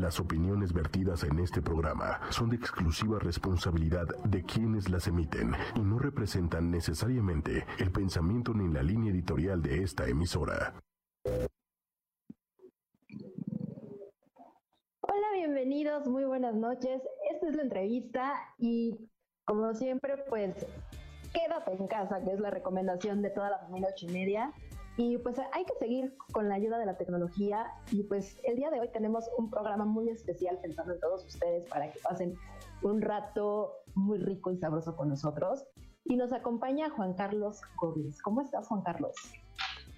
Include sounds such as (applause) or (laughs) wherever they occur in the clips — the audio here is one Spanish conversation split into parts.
Las opiniones vertidas en este programa son de exclusiva responsabilidad de quienes las emiten y no representan necesariamente el pensamiento ni la línea editorial de esta emisora. Hola, bienvenidos, muy buenas noches. Esta es la entrevista y como siempre, pues quédate en casa, que es la recomendación de toda la familia ocho y media. Y pues hay que seguir con la ayuda de la tecnología y pues el día de hoy tenemos un programa muy especial pensando en todos ustedes para que pasen un rato muy rico y sabroso con nosotros. Y nos acompaña Juan Carlos Gómez. ¿Cómo estás, Juan Carlos?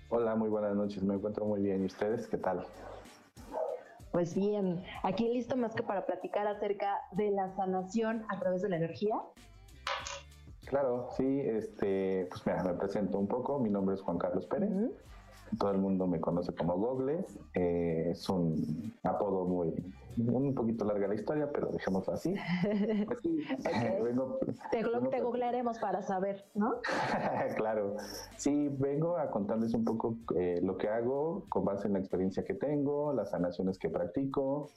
Hola, muy buenas noches. Me encuentro muy bien. ¿Y ustedes qué tal? Pues bien, aquí listo más que para platicar acerca de la sanación a través de la energía. Claro, sí, este, pues mira, me presento un poco. Mi nombre es Juan Carlos Pérez. Todo el mundo me conoce como Gogles. Eh, es un apodo muy, un poquito larga la historia, pero dejémoslo así. (laughs) Pues sí, vengo, te, te googlearemos para saber, ¿no? (laughs) claro. Sí, vengo a contarles un poco eh, lo que hago con base en la experiencia que tengo, las sanaciones que practico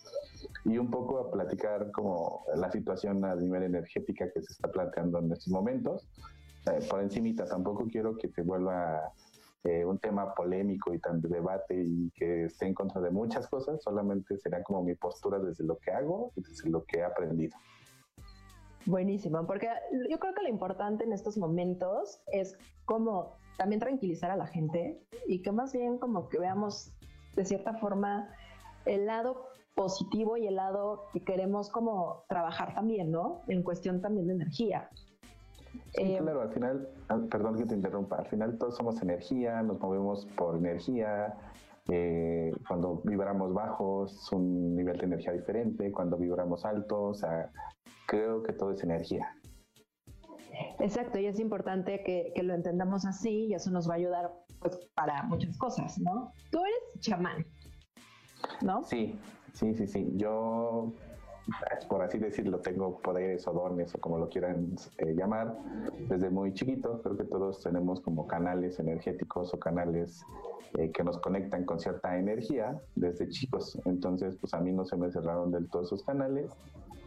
y un poco a platicar como la situación a nivel energética que se está planteando en estos momentos. Eh, por encimita, tampoco quiero que se vuelva eh, un tema polémico y tan de debate y que esté en contra de muchas cosas, solamente será como mi postura desde lo que hago y desde lo que he aprendido. Buenísimo, porque yo creo que lo importante en estos momentos es como también tranquilizar a la gente y que más bien como que veamos de cierta forma el lado positivo y el lado que queremos como trabajar también, ¿no? En cuestión también de energía. Sí, eh, claro, al final, perdón que te interrumpa, al final todos somos energía, nos movemos por energía, eh, cuando vibramos bajos es un nivel de energía diferente, cuando vibramos altos, o sea, creo que todo es energía. Exacto, y es importante que, que, lo entendamos así y eso nos va a ayudar pues, para muchas cosas, ¿no? Tú eres chamán, ¿no? Sí, sí, sí, sí. Yo por así decirlo, tengo poderes o dones o como lo quieran eh, llamar, desde muy chiquito. Creo que todos tenemos como canales energéticos o canales eh, que nos conectan con cierta energía desde chicos. Entonces, pues a mí no se me cerraron del todo esos canales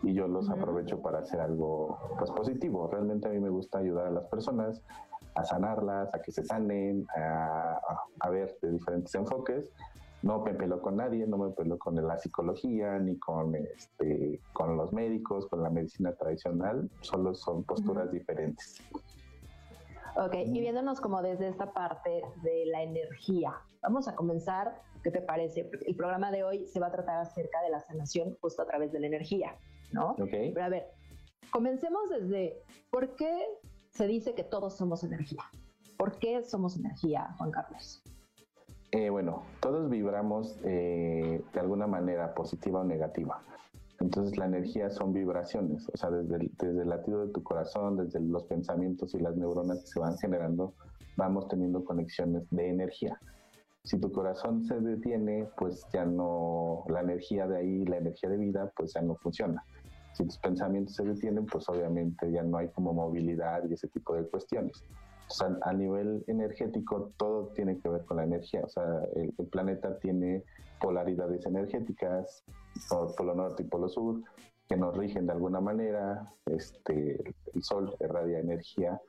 y yo los aprovecho para hacer algo pues positivo. Realmente a mí me gusta ayudar a las personas a sanarlas, a que se sanen, a, a ver de diferentes enfoques no me peló con nadie, no me peló con la psicología, ni con, este, con los médicos, con la medicina tradicional, solo son posturas diferentes. Ok, y viéndonos como desde esta parte de la energía, vamos a comenzar, ¿qué te parece? El programa de hoy se va a tratar acerca de la sanación justo a través de la energía, ¿no? Ok. Pero a ver, comencemos desde, ¿por qué se dice que todos somos energía? ¿Por qué somos energía, Juan Carlos? Eh, bueno, todos vibramos eh, de alguna manera positiva o negativa. Entonces la energía son vibraciones, o sea, desde el, desde el latido de tu corazón, desde los pensamientos y las neuronas que se van generando, vamos teniendo conexiones de energía. Si tu corazón se detiene, pues ya no, la energía de ahí, la energía de vida, pues ya no funciona. Si tus pensamientos se detienen, pues obviamente ya no hay como movilidad y ese tipo de cuestiones a nivel energético todo tiene que ver con la energía. O sea, el, planeta tiene polaridades energéticas, polo norte y polo sur, que nos rigen de alguna manera. Este, el Sol irradia energía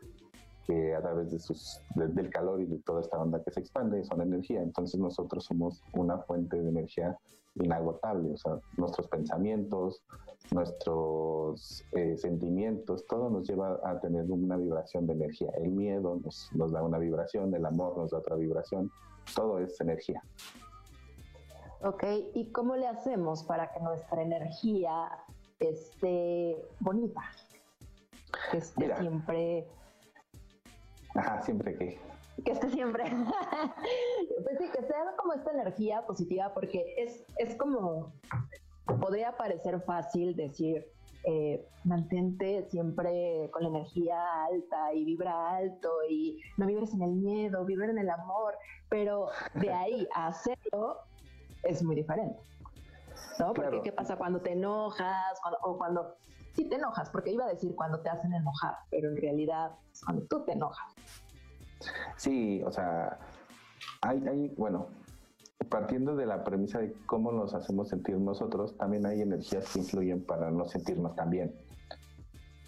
que a través de sus, del calor y de toda esta onda que se expande son energía. Entonces nosotros somos una fuente de energía inagotable. O sea, nuestros pensamientos, nuestros eh, sentimientos, todo nos lleva a tener una vibración de energía. El miedo nos, nos da una vibración, el amor nos da otra vibración. Todo es energía. Ok, ¿y cómo le hacemos para que nuestra energía esté bonita? Que esté siempre Ajá, siempre que. Que esté siempre. (laughs) pues sí, que sea como esta energía positiva, porque es, es como. Podría parecer fácil decir, eh, mantente siempre con la energía alta y vibra alto y no vibres en el miedo, vibra en el amor, pero de (laughs) ahí a hacerlo es muy diferente. ¿No? Porque ¿qué pasa cuando te enojas o cuando sí te enojas, porque iba a decir cuando te hacen enojar, pero en realidad es cuando tú te enojas. Sí, o sea, hay, hay bueno, partiendo de la premisa de cómo nos hacemos sentir nosotros, también hay energías que influyen para no sentirnos tan bien.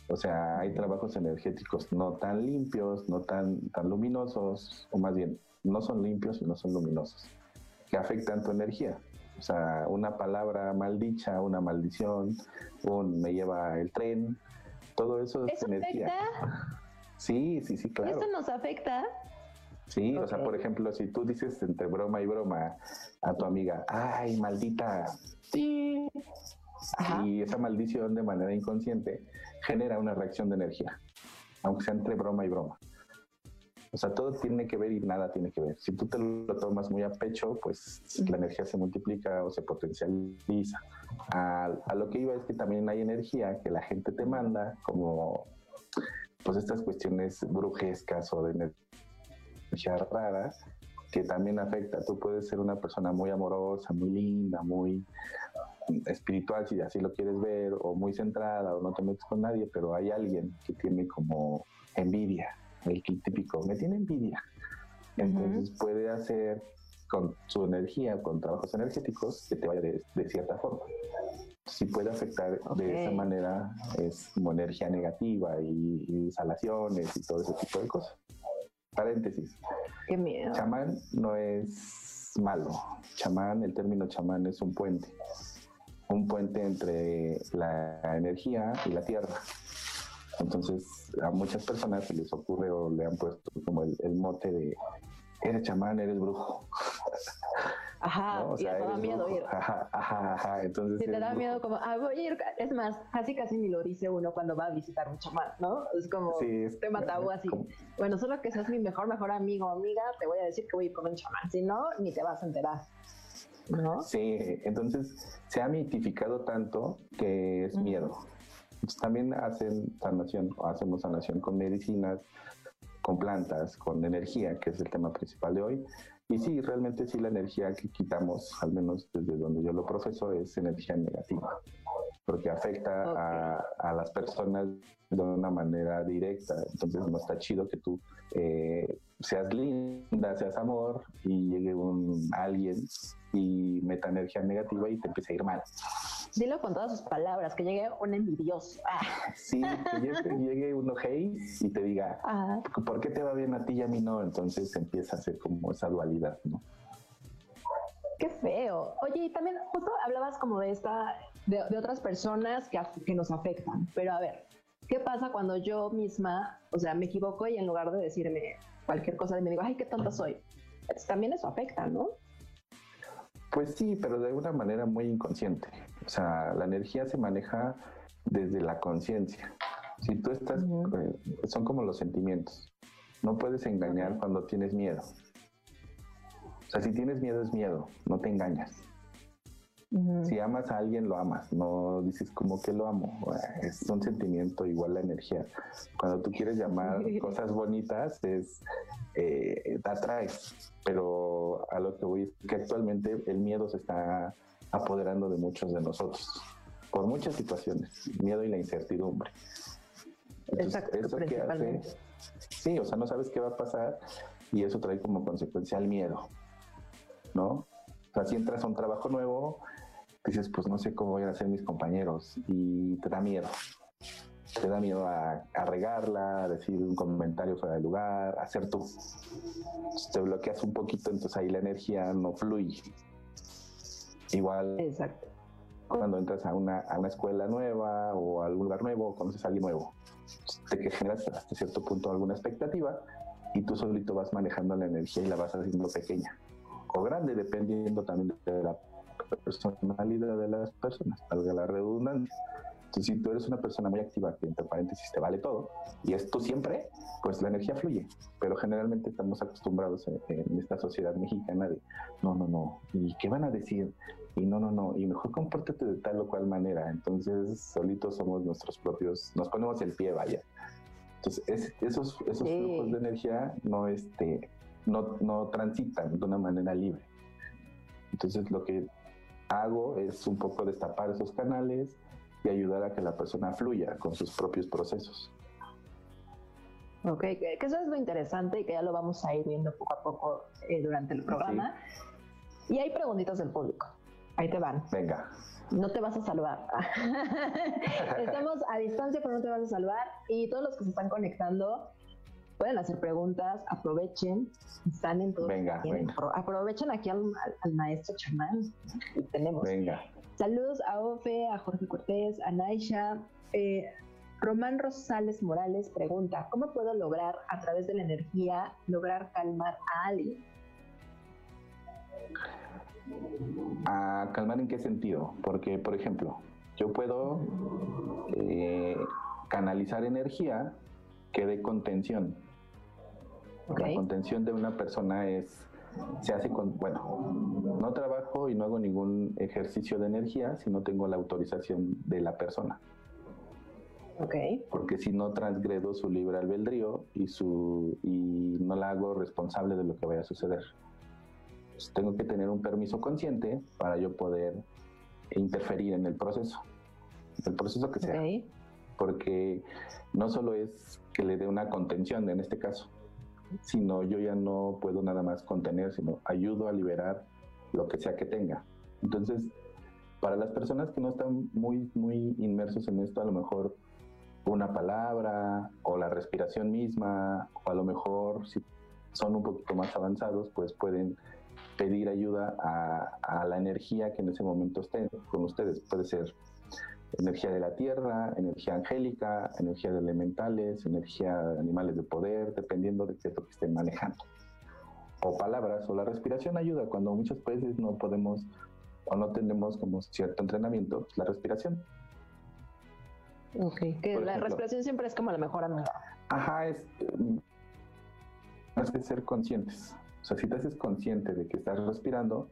O sea, hay trabajos energéticos no tan limpios, no tan, tan luminosos, o más bien, no son limpios y no son luminosos, que afectan tu energía. O sea, una palabra maldicha, una maldición, un me lleva el tren, todo eso es energía. Afecta? (laughs) Sí, sí, sí, claro. ¿Eso nos afecta? Sí, o sea, por ejemplo, si tú dices entre broma y broma a tu amiga, ay, maldita, sí, y esa maldición de manera inconsciente genera una reacción de energía, aunque sea entre broma y broma. O sea, todo tiene que ver y nada tiene que ver. Si tú te lo tomas muy a pecho, pues la energía se multiplica o se potencializa. A, a, lo que iba es que también hay energía que la gente te manda, como pues estas cuestiones brujescas o de energía rara, que también afecta. Tú puedes ser una persona muy amorosa, muy linda, muy espiritual, si así lo quieres ver, o muy centrada, o no te metes con nadie, pero hay alguien que tiene como envidia el típico, me tiene envidia. Entonces puede hacer con su energía, con trabajos energéticos, que te vaya de, cierta forma. Si puede afectar de esa manera, es como energía negativa y, instalaciones y todo ese tipo de cosas. Paréntesis. Qué miedo. Chamán no es malo. Chamán, el término chamán es un puente. Un puente entre la energía y la tierra. Entonces, a muchas personas se les ocurre o le han puesto como el, mote de eres chamán, eres brujo. (laughs) Ajá, y te da miedo ir. Ajá, ajá, ajá. Entonces. Si te da miedo, como, ah, voy a ir. Es más, casi casi ni lo dice uno cuando va a visitar un chamán, ¿no? Es como, sí, es, tema tabú así. Bueno, solo que seas mi mejor, mejor amigo o amiga, te voy a decir que voy a ir con un chamán. Si no, ni te vas a enterar. ¿No? Sí, entonces se ha mitificado tanto que es miedo. Pues, también hacen sanación, o hacemos sanación con medicinas, con plantas, con energía, que es el tema principal de hoy. Y sí, realmente sí la energía que quitamos, al menos desde donde yo lo profeso, es energía negativa, porque afecta a, a, las personas de una manera directa. Entonces no está chido que tú eh, seas linda, seas amor y llegue un alguien y meta energía negativa y te empiece a ir mal. Dilo con todas sus palabras, que llegue un envidioso. Ah. Sí, que llegue, uno hey y te diga, ¿por qué te va bien a ti y a mí no? Entonces empieza a ser como esa dualidad, ¿no? Qué feo. Oye, y también justo hablabas como de esta, de, otras personas que, que nos afectan, pero a ver, ¿qué pasa cuando yo misma, o sea, me equivoco y en lugar de decirme cualquier cosa, me digo, ay, qué tonta soy? también eso afecta, ¿no? Pues sí, pero de una manera muy inconsciente. O sea, la energía se maneja desde la conciencia. Si tú estás, eh, son como los sentimientos. No puedes engañar cuando tienes miedo. O sea, si tienes miedo es miedo, no te engañas. Si amas a alguien, lo amas, no dices como que lo amo. Es un sentimiento igual la energía. Cuando tú quieres llamar cosas bonitas, es eh, te atraes. Pero a lo que voy es que actualmente el miedo se está apoderando de muchos de nosotros por muchas situaciones, miedo y la incertidumbre. Exacto, eso que hace, sí, o sea, no sabes qué va a pasar y eso trae como consecuencia el miedo, ¿no? O sea, si entras a un trabajo nuevo, dices, pues no sé cómo voy a hacer mis compañeros y te da miedo. Te da miedo a, regarla, a decir un comentario fuera de lugar, a hacer tú. te bloqueas un poquito, entonces ahí la energía no fluye. Igual. Exacto. Cuando entras a una, a una escuela nueva o a algún lugar nuevo, conoces a alguien nuevo. Te generas hasta cierto punto alguna expectativa y tú solito vas manejando la energía y la vas haciendo pequeña o grande, dependiendo también de la personalidad de las personas, valga la redundancia. Entonces, si tú eres una persona muy activa, que entre paréntesis te vale todo, y es tú siempre, pues la energía fluye. Pero generalmente estamos acostumbrados en, esta sociedad mexicana de, no, no, no, ¿y qué van a decir? Y no, no, no, y mejor compórtate de tal o cual manera. Entonces, solitos somos nuestros propios, nos ponemos el pie, vaya. Entonces, esos, esos flujos de energía no, este, no, no transitan de una manera libre. Entonces, lo que hago es un poco destapar esos canales y ayudar a que la persona fluya con sus propios procesos. Ok, que eso es lo interesante y que ya lo vamos a ir viendo poco a poco eh, durante el programa. Y hay preguntitas del público. Ahí te van. Venga. No te vas a salvar. (laughs) Estamos a distancia, pero no te vas a salvar. Y todos los que se están conectando pueden hacer preguntas. Aprovechen. Están en todo. Venga, venga. Aprovechen aquí al, maestro chamán. Tenemos. Venga. Saludos a Ofe, a Jorge Cortés, a Naisha. Eh, Román Rosales Morales pregunta, ¿cómo puedo lograr a través de la energía lograr calmar a alguien? ¿A calmar en qué sentido? Porque, por ejemplo, yo puedo eh, canalizar energía que dé contención. La contención de una persona es, se hace con, bueno, no trabajo y no hago ningún ejercicio de energía si no tengo la autorización de la persona. Porque si no transgredo su libre albedrío y, su, y no la hago responsable de lo que vaya a suceder. Pues tengo que tener un permiso consciente para yo poder interferir en el proceso. El proceso que sea. Porque no solo es que le dé una contención en este caso, sino yo ya no puedo nada más contener, sino ayudo a liberar lo que sea que tenga. Entonces, para las personas que no están muy, muy inmersos en esto, a lo mejor una palabra o la respiración misma, o a lo mejor si son un poquito más avanzados, pues pueden pedir ayuda a, la energía que en ese momento esté con ustedes. Puede ser energía de la tierra, energía angélica, energía de elementales, energía de animales de poder, dependiendo de qué es lo que estén manejando. O palabras, o la respiración ayuda cuando muchas veces no podemos o no tenemos como cierto entrenamiento, pues, la respiración. Ok, que la respiración siempre es como la mejor amiga. Ajá, es, es que ser conscientes. O sea, si te haces consciente de que estás respirando,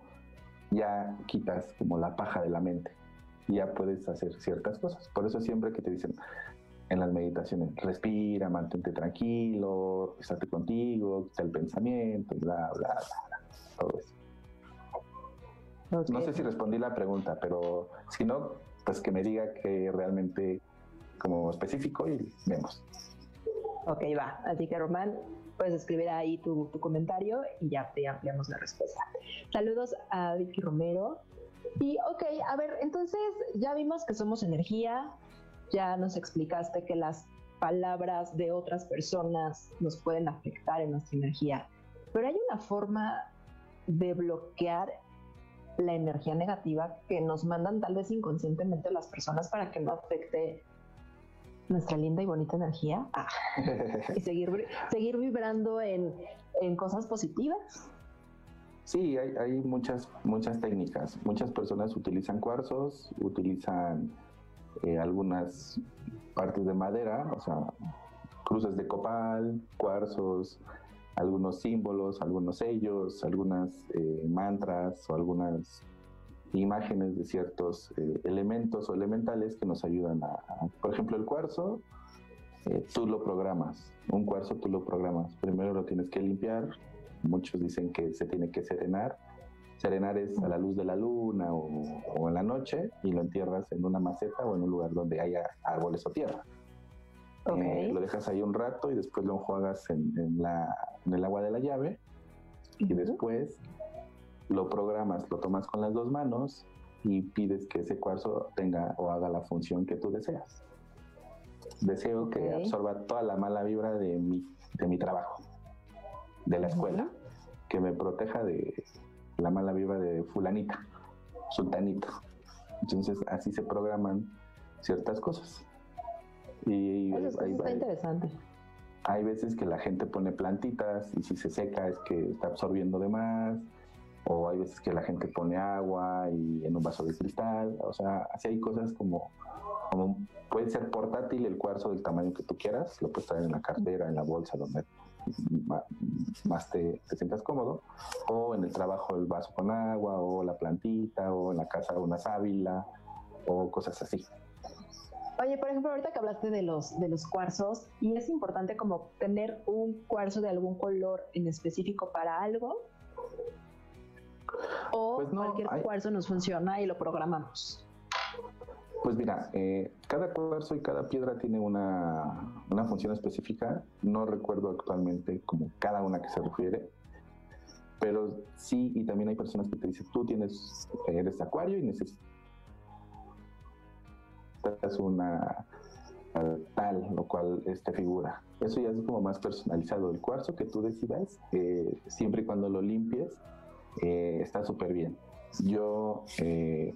ya quitas como la paja de la mente y ya puedes hacer ciertas cosas. Por eso siempre que te dicen en las meditaciones, respira, mantente tranquilo, estate contigo, quita el pensamiento, bla, bla, bla, todo eso. No sé si respondí la pregunta, pero si no, pues que me diga que realmente como específico y vemos. Ok, va. Así que Román, puedes escribir ahí tu, comentario y ya te ampliamos la respuesta. Saludos a Vicky Romero. Y ok, a ver, entonces ya vimos que somos energía, ya nos explicaste que las palabras de otras personas nos pueden afectar en nuestra energía, pero hay una forma de bloquear la energía negativa que nos mandan tal vez inconscientemente las personas para que no afecte nuestra linda y bonita energía ah, y seguir, seguir vibrando en, cosas positivas. Sí, hay, muchas, muchas técnicas. Muchas personas utilizan cuarzos, utilizan eh, algunas partes de madera, o sea, cruces de copal, cuarzos, algunos símbolos, algunos sellos, algunas eh, mantras o algunas imágenes de ciertos eh, elementos o elementales que nos ayudan a, por ejemplo, el cuarzo, eh, tú lo programas, un cuarzo tú lo programas, primero lo tienes que limpiar, muchos dicen que se tiene que serenar, serenar es a la luz de la luna o, en la noche y lo entierras en una maceta o en un lugar donde haya árboles o tierra. Eh, lo dejas ahí un rato y después lo enjuagas en, la, en el agua de la llave y después lo programas, lo tomas con las dos manos y pides que ese cuarzo tenga o haga la función que tú deseas. Deseo que absorba toda la mala vibra de mi, de mi trabajo, de la escuela, que me proteja de la mala vibra de fulanita, sultanito. Entonces así se programan ciertas cosas. Y Eso está interesante. Hay veces que la gente pone plantitas y si se seca es que está absorbiendo de más o hay veces que la gente pone agua y en un vaso de cristal, o sea, así hay cosas como, como puede ser portátil el cuarzo del tamaño que tú quieras, lo puedes traer en la cartera, en la bolsa, donde más te, te, sientas cómodo, o en el trabajo el vaso con agua, o la plantita, o en la casa una sábila, o cosas así. Oye, por ejemplo, ahorita que hablaste de los, de los cuarzos, y es importante como tener un cuarzo de algún color en específico para algo, o pues cualquier cuarzo nos funciona y lo programamos. Pues mira, eh, cada cuarzo y cada piedra tiene una, función específica. No recuerdo actualmente como cada una que se refiere, Pero sí, y también hay personas que te dicen, tú tienes, eres acuario y necesitas una tal, lo cual este figura. Eso ya es como más personalizado. El cuarzo que tú decidas, eh, siempre y cuando lo limpies, eh, está súper bien. Yo eh,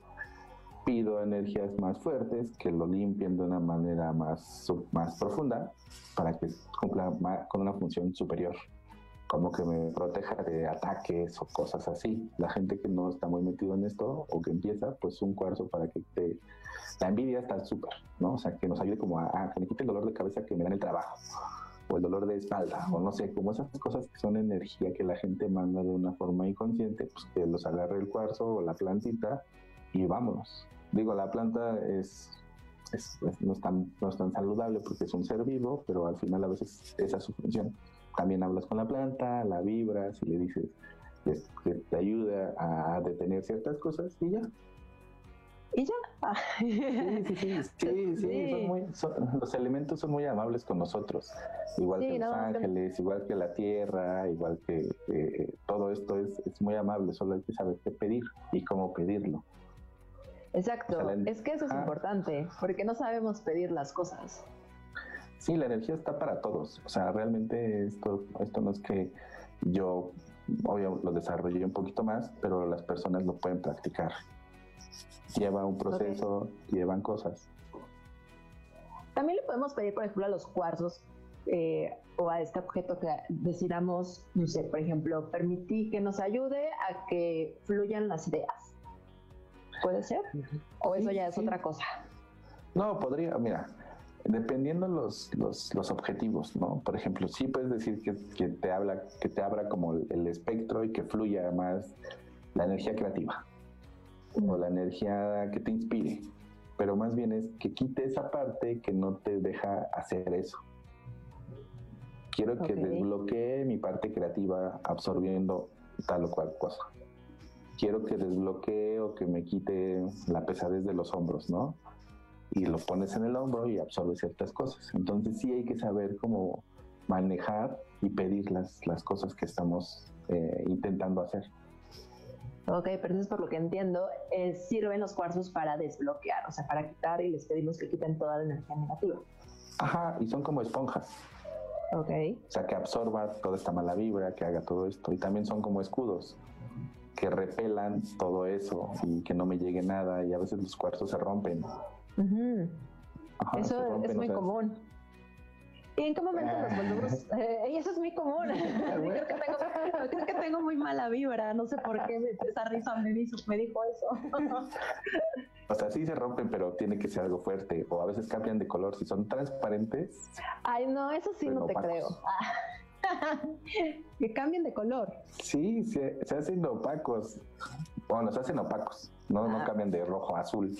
pido energías más fuertes que lo limpien de una manera más, más profunda para que cumpla con una función superior como que me proteja de ataques o cosas así. La gente que no está muy metido en esto o que empieza, pues un cuarzo para que te... La envidia está súper, ¿no? O sea, que nos ayude como a, que me quite el dolor de cabeza que me da el trabajo o el dolor de espalda o no sé, como esas cosas que son energía que la gente manda de una forma inconsciente, pues que los agarre el cuarzo o la plantita y vámonos. Digo, la planta es, no, es tan, no es tan saludable porque es un ser vivo, pero al final a veces esa es su función también hablas con la planta, la vibras y le dices que te ayuda a detener ciertas cosas y ya. ¿Y ya? Sí, sí, sí, (laughs) sí, sí, los elementos son muy amables con nosotros, igual que los ángeles, igual que la tierra, igual que todo esto es, es muy amable, solo hay que saber qué pedir y cómo pedirlo. Exacto, es que eso es importante, porque no sabemos pedir las cosas. Sí, la energía está para todos. O sea, realmente esto, esto no es que yo obvio lo desarrollé un poquito más, pero las personas lo pueden practicar. Lleva un proceso, llevan cosas. También le podemos pedir, por ejemplo, a los cuarzos eh, o a este objeto que decidamos, no sé, por ejemplo, permitir que nos ayude a que fluyan las ideas. ¿Puede ser? ¿O eso ya es otra cosa? No, podría, mira, dependiendo los, los, los, objetivos, ¿no? Por ejemplo, sí puedes decir que, que, te habla, que te abra como el, espectro y que fluya más la energía creativa o la energía que te inspire, pero más bien es que quite esa parte que no te deja hacer eso. Quiero que desbloquee mi parte creativa absorbiendo tal o cual cosa. Quiero que desbloquee o que me quite la pesadez de los hombros, ¿no? y lo pones en el hombro y absorbe ciertas cosas. Entonces sí hay que saber cómo manejar y pedir las, las cosas que estamos eh, intentando hacer. Ok, pero entonces por lo que entiendo, eh, sirven los cuarzos para desbloquear, o sea, para quitar y les pedimos que quiten toda la energía negativa. Ajá, y son como esponjas. Ok. O sea, que absorba toda esta mala vibra, que haga todo esto. Y también son como escudos, que repelan todo eso y que no me llegue nada. Y a veces los cuarzos se rompen eso es muy común. ¿Y en qué momento los volvemos? Eh, eso es muy común. (laughs) creo, que tengo, creo, que tengo, muy mala vibra. No sé por qué esa risa me dijo, me dijo eso. (laughs) o sea, sí se rompen, pero tiene que ser algo fuerte. O a veces cambian de color. Si son transparentes. Ay, no, eso sí no te creo. (laughs) que cambien de color. Sí, se, se hacen opacos. Bueno, se hacen opacos. No, no cambian de rojo a azul.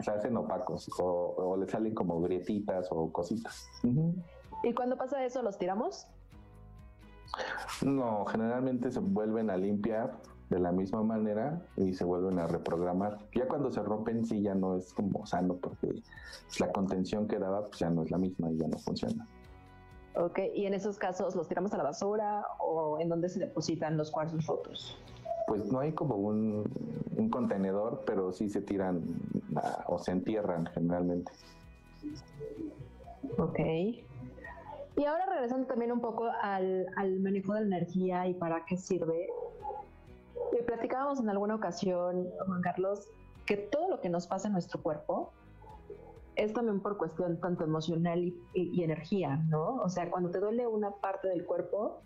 Se hacen opacos o, le salen como grietitas o cositas. ¿Y cuando pasa eso, los tiramos? No, generalmente se vuelven a limpiar de la misma manera y se vuelven a reprogramar. Ya cuando se rompen, sí, ya no es como sano porque la contención que daba pues ya no es la misma y ya no funciona. Ok, y en esos casos, ¿los tiramos a la basura o en dónde se depositan los cuarzos rotos? Pues no hay como un, contenedor, pero sí se tiran o se entierran generalmente. Ok. Y ahora regresando también un poco al, manejo de la energía y para qué sirve. Eh, platicábamos en alguna ocasión, Juan Carlos, que todo lo que nos pasa en nuestro cuerpo es también por cuestión tanto emocional y, y, energía, ¿no? O sea, cuando te duele una parte del cuerpo,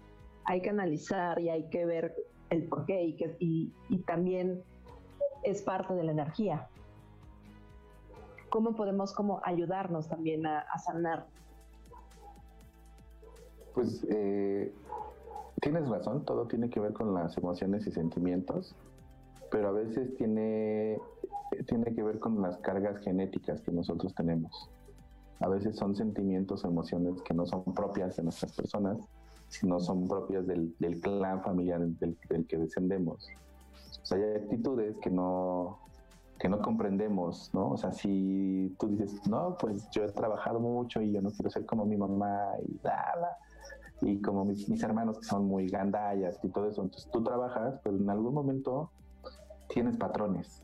hay que analizar y hay que ver el porqué y, que, y, también es parte de la energía. ¿Cómo podemos como ayudarnos también a, sanar? Pues eh, tienes razón, todo tiene que ver con las emociones y sentimientos, pero a veces tiene, tiene que ver con las cargas genéticas que nosotros tenemos. A veces son sentimientos o emociones que no son propias de nuestras personas no son propias del, clan familiar del, que descendemos. O sea, hay actitudes que no, que no comprendemos, ¿no? O sea, si tú dices, no, pues yo he trabajado mucho y yo no quiero ser como mi mamá y bla, y como mis, mis hermanos que son muy gandallas y todo eso, entonces tú trabajas, pero en algún momento tienes patrones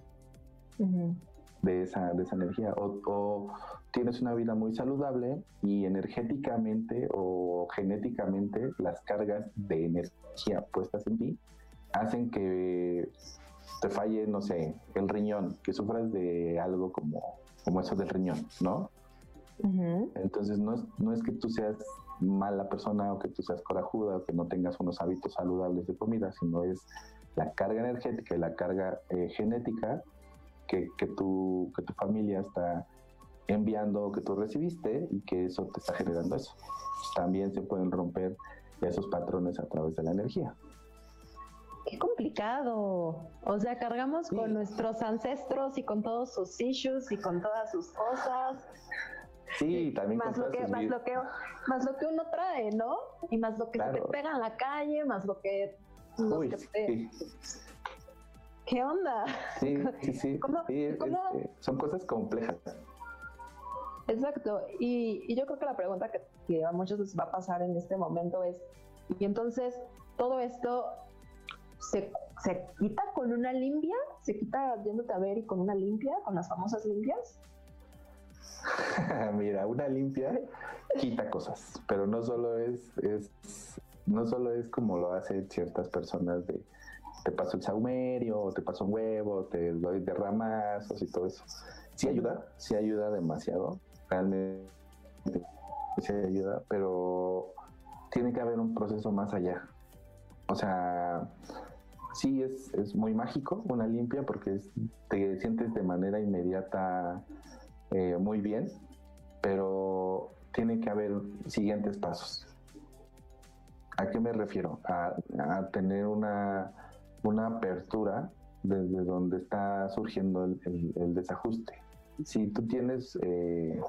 de, esa, de esa energía o, tienes una vida muy saludable y energéticamente o genéticamente las cargas de energía puestas en ti hacen que te falle, no sé, el riñón, que sufras de algo como, como eso del riñón, ¿no? Entonces no es, no es que tú seas mala persona o que tú seas corajuda o que no tengas unos hábitos saludables de comida, sino es la carga energética y la carga eh, genética que, que, tu, que tu familia está enviando que tú recibiste y que eso te está generando eso. También se pueden romper esos patrones a través de la energía. Qué complicado. O sea, cargamos con nuestros ancestros y con todos sus issues y con todas sus cosas. Sí, también más lo, que, más, lo que, más lo que uno trae, ¿no? Y más lo que se te pega en la calle, más lo que... Uy, ¿Qué onda? Sí, (laughs) sí, sí. Este, son cosas complejas. Exacto. Y, yo creo que la pregunta que, a muchos les va a pasar en este momento es, y entonces todo esto se, se quita con una limpia, se quita yéndote a ver y con una limpia, con las famosas limpias. (laughs) Mira, una limpia quita cosas, pero no solo es, es, no solo es como lo hacen ciertas personas de te paso el saumerio, te paso un huevo, te doy derramazos y todo eso. Sí ayuda, sí ayuda demasiado, realmente sí ayuda, pero tiene que haber un proceso más allá. O sea, sí es, es muy mágico una limpia porque te sientes de manera inmediata eh, muy bien, pero tiene que haber siguientes pasos. ¿A qué me refiero? A, tener una, una, apertura desde donde está surgiendo el, desajuste. Si tú tienes, eh,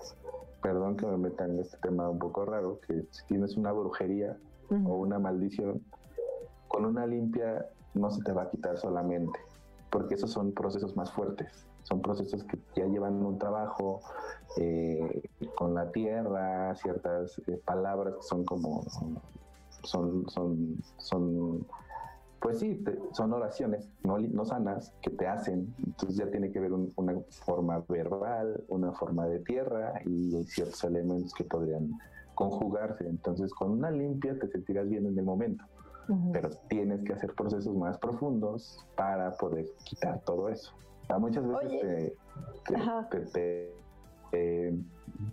perdón que me meta en este tema un poco raro, que si tienes una brujería o una maldición, con una limpia no se te va a quitar solamente, porque esos son procesos más fuertes son procesos que ya llevan un trabajo eh, con la tierra, ciertas eh, palabras que son como, son, son, son pues sí, son oraciones no, no, sanas que te hacen, entonces ya tiene que ver una forma verbal, una forma de tierra y hay ciertos elementos que podrían conjugarse, entonces con una limpia te sentirás bien en el momento, pero tienes que hacer procesos más profundos para poder quitar todo eso. Muchas veces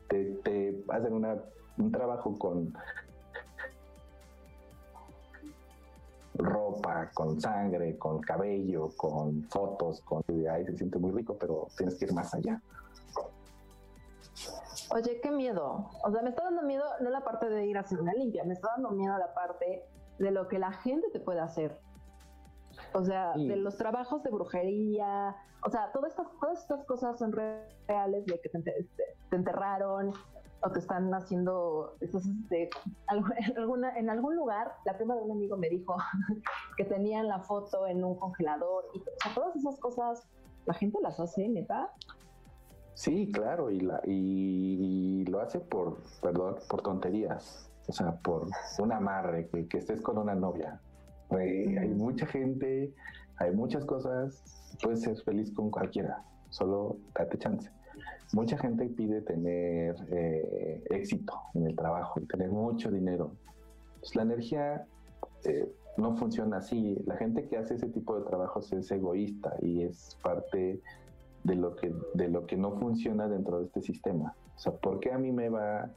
te, hacen una, un trabajo con ropa, con sangre, con cabello, con fotos, con ahí se siente muy rico, pero tienes que ir más allá. Oye, qué miedo. O sea, me está dando miedo no la parte de ir a hacer una limpia, me está dando miedo la parte de lo que la gente te puede hacer. O sea, de los trabajos de brujería, o sea, todas estas, todas estas cosas son reales de que te, enterraron o te están haciendo, entonces, este, (laughs) en, alguna, en algún lugar, la prima de un amigo me dijo (laughs) que tenían la foto en un congelador y o sea, todas esas cosas, la gente las hace, neta. Sí, claro, y, la, y, lo hace por, perdón, por tonterías, o sea, por un amarre, que, que estés con una novia, hay mucha gente, hay muchas cosas, puedes ser feliz con cualquiera, solo date chance. Mucha gente pide tener eh, éxito en el trabajo y tener mucho dinero. Pues la energía eh, no funciona así. La gente que hace ese tipo de trabajos es egoísta y es parte de lo que, de lo que no funciona dentro de este sistema. O sea, ¿por qué a mí me va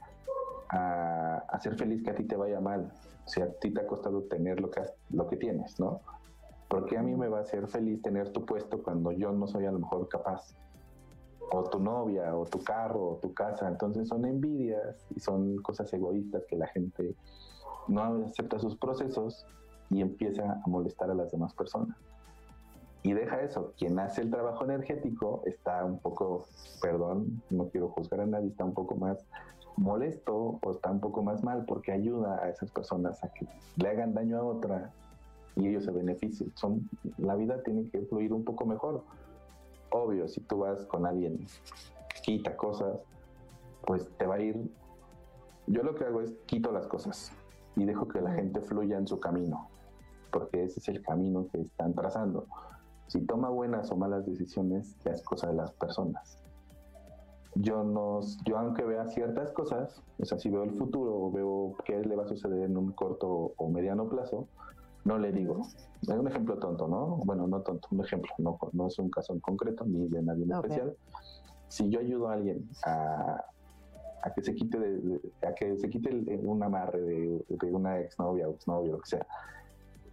a hacer feliz que a ti te vaya mal? si a ti te ha costado tener lo que, lo que tienes, ¿no? Porque a mí me va a hacer feliz tener tu puesto cuando yo no soy a lo mejor capaz? O tu novia, o tu carro, o tu casa. Entonces son envidias y son cosas egoístas que la gente no acepta sus procesos y empieza a molestar a las demás personas. Y deja eso, quien hace el trabajo energético está un poco, perdón, no quiero juzgar a nadie, está un poco más molesto o está un poco más mal porque ayuda a esas personas a que le hagan daño a otra y ellos se beneficien. Son, la vida tiene que fluir un poco mejor. Obvio, si tú vas con alguien que quita cosas, pues te va a ir... Yo lo que hago es quito las cosas. y dejo que la gente fluya en su camino, porque ese es el camino que están trazando. Si toma buenas o malas decisiones, ya es cosa de las personas. Yo, no, yo aunque vea ciertas cosas, o sea, si veo el futuro o veo qué le va a suceder en un corto o mediano plazo, no le digo. Es un ejemplo tonto, ¿no? Bueno, no tonto, un ejemplo, no, no es un caso en concreto ni de nadie en especial. Si yo ayudo a alguien a, a que se quite de, a que se quite un amarre de, de una exnovia o exnovio, lo que sea,